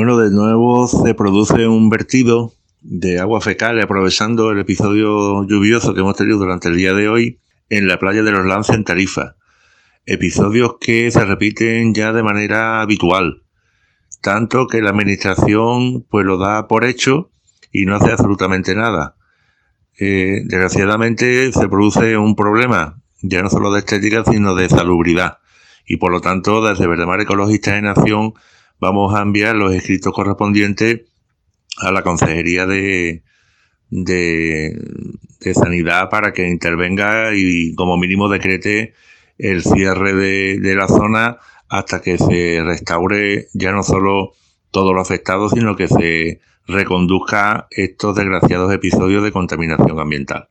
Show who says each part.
Speaker 1: Bueno, de nuevo se produce un vertido de agua fecal aprovechando el episodio lluvioso que hemos tenido durante el día de hoy en la playa de los Lances en Tarifa. Episodios que se repiten ya de manera habitual, tanto que la administración pues lo da por hecho y no hace absolutamente nada. Eh, desgraciadamente se produce un problema, ya no solo de estética, sino de salubridad. Y por lo tanto, desde Verdemar Ecologistas en Acción vamos a enviar los escritos correspondientes a la Consejería de, de, Sanidad para que intervenga y como mínimo decrete el cierre de, de la zona hasta que se restaure ya no solo todo lo afectado, sino que se reconduzca estos desgraciados episodios de contaminación ambiental.